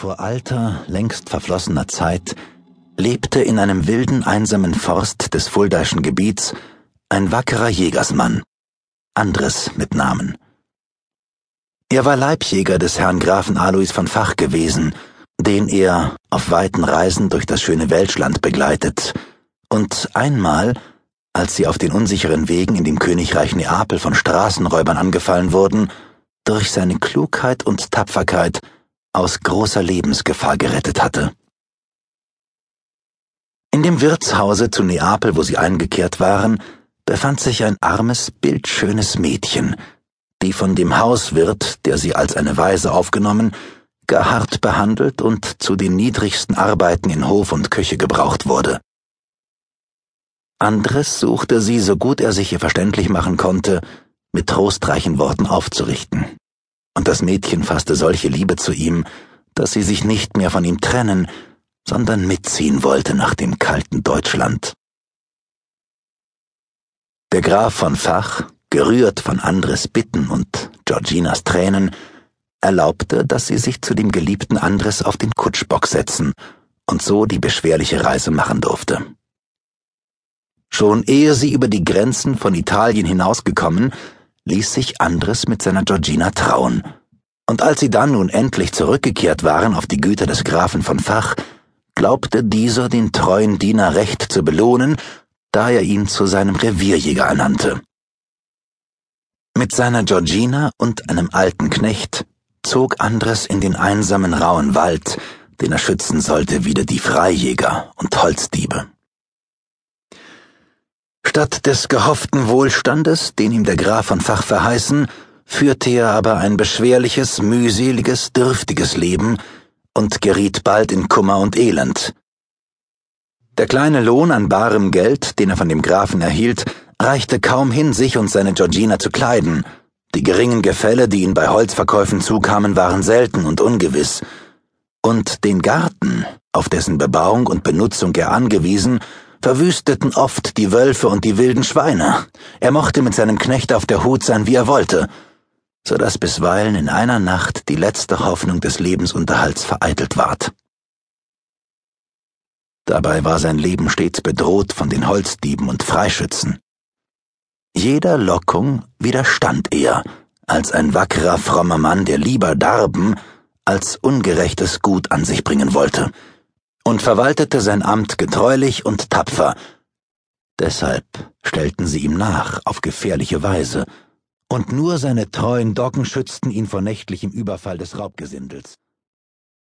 Vor alter, längst verflossener Zeit lebte in einem wilden, einsamen Forst des Fuldaischen Gebiets ein wackerer Jägersmann, Andres mit Namen. Er war Leibjäger des Herrn Grafen Alois von Fach gewesen, den er auf weiten Reisen durch das schöne Welschland begleitet, und einmal, als sie auf den unsicheren Wegen in dem Königreich Neapel von Straßenräubern angefallen wurden, durch seine Klugheit und Tapferkeit aus großer Lebensgefahr gerettet hatte. In dem Wirtshause zu Neapel, wo sie eingekehrt waren, befand sich ein armes, bildschönes Mädchen, die von dem Hauswirt, der sie als eine Waise aufgenommen, gar hart behandelt und zu den niedrigsten Arbeiten in Hof und Küche gebraucht wurde. Andres suchte sie, so gut er sich ihr verständlich machen konnte, mit trostreichen Worten aufzurichten und das Mädchen fasste solche Liebe zu ihm, dass sie sich nicht mehr von ihm trennen, sondern mitziehen wollte nach dem kalten Deutschland. Der Graf von Fach, gerührt von Andres Bitten und Georginas Tränen, erlaubte, dass sie sich zu dem geliebten Andres auf den Kutschbock setzen und so die beschwerliche Reise machen durfte. Schon ehe sie über die Grenzen von Italien hinausgekommen, ließ sich Andres mit seiner Georgina trauen. Und als sie dann nun endlich zurückgekehrt waren auf die Güter des Grafen von Fach, glaubte dieser den treuen Diener recht zu belohnen, da er ihn zu seinem Revierjäger ernannte. Mit seiner Georgina und einem alten Knecht zog Andres in den einsamen rauen Wald, den er schützen sollte wider die Freijäger und Holzdiebe. Statt des gehofften Wohlstandes, den ihm der Graf von Fach verheißen, führte er aber ein beschwerliches, mühseliges, dürftiges Leben und geriet bald in Kummer und Elend. Der kleine Lohn an barem Geld, den er von dem Grafen erhielt, reichte kaum hin, sich und seine Georgina zu kleiden. Die geringen Gefälle, die ihn bei Holzverkäufen zukamen, waren selten und ungewiss. Und den Garten, auf dessen Bebauung und Benutzung er angewiesen, verwüsteten oft die Wölfe und die wilden Schweine. Er mochte mit seinem Knecht auf der Hut sein, wie er wollte, so dass bisweilen in einer Nacht die letzte Hoffnung des Lebensunterhalts vereitelt ward. Dabei war sein Leben stets bedroht von den Holzdieben und Freischützen. Jeder Lockung widerstand er, als ein wackerer, frommer Mann, der lieber darben, als ungerechtes Gut an sich bringen wollte, und verwaltete sein Amt getreulich und tapfer. Deshalb stellten sie ihm nach auf gefährliche Weise, und nur seine treuen Doggen schützten ihn vor nächtlichem Überfall des Raubgesindels.